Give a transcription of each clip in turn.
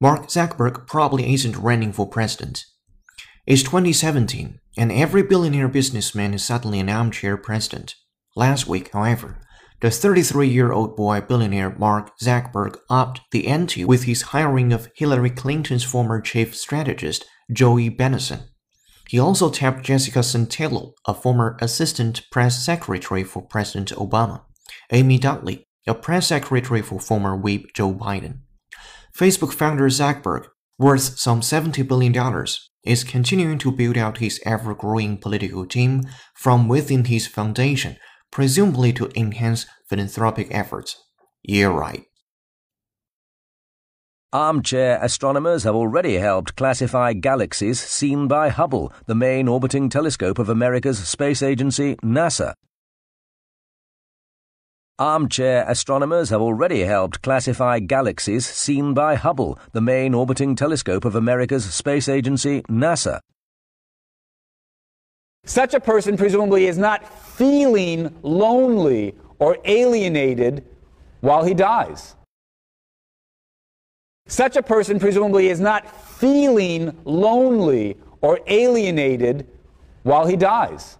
Mark Zuckerberg probably isn't running for president. It's 2017, and every billionaire businessman is suddenly an armchair president. Last week, however, the 33 year old boy billionaire Mark Zuckerberg upped the ante with his hiring of Hillary Clinton's former chief strategist, Joey Benenson. He also tapped Jessica Santello, a former assistant press secretary for President Obama, Amy Dudley, a press secretary for former whip Joe Biden. Facebook founder Zuckerberg, worth some $70 billion, is continuing to build out his ever growing political team from within his foundation, presumably to enhance philanthropic efforts. Yeah, right. Armchair astronomers have already helped classify galaxies seen by Hubble, the main orbiting telescope of America's space agency, NASA. Armchair astronomers have already helped classify galaxies seen by Hubble, the main orbiting telescope of America's space agency, NASA. Such a person presumably is not feeling lonely or alienated while he dies. Such a person presumably is not feeling lonely or alienated while he dies.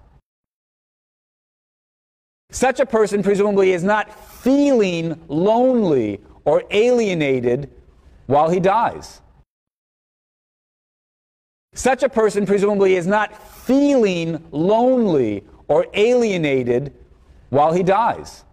Such a person presumably is not feeling lonely or alienated while he dies. Such a person presumably is not feeling lonely or alienated while he dies.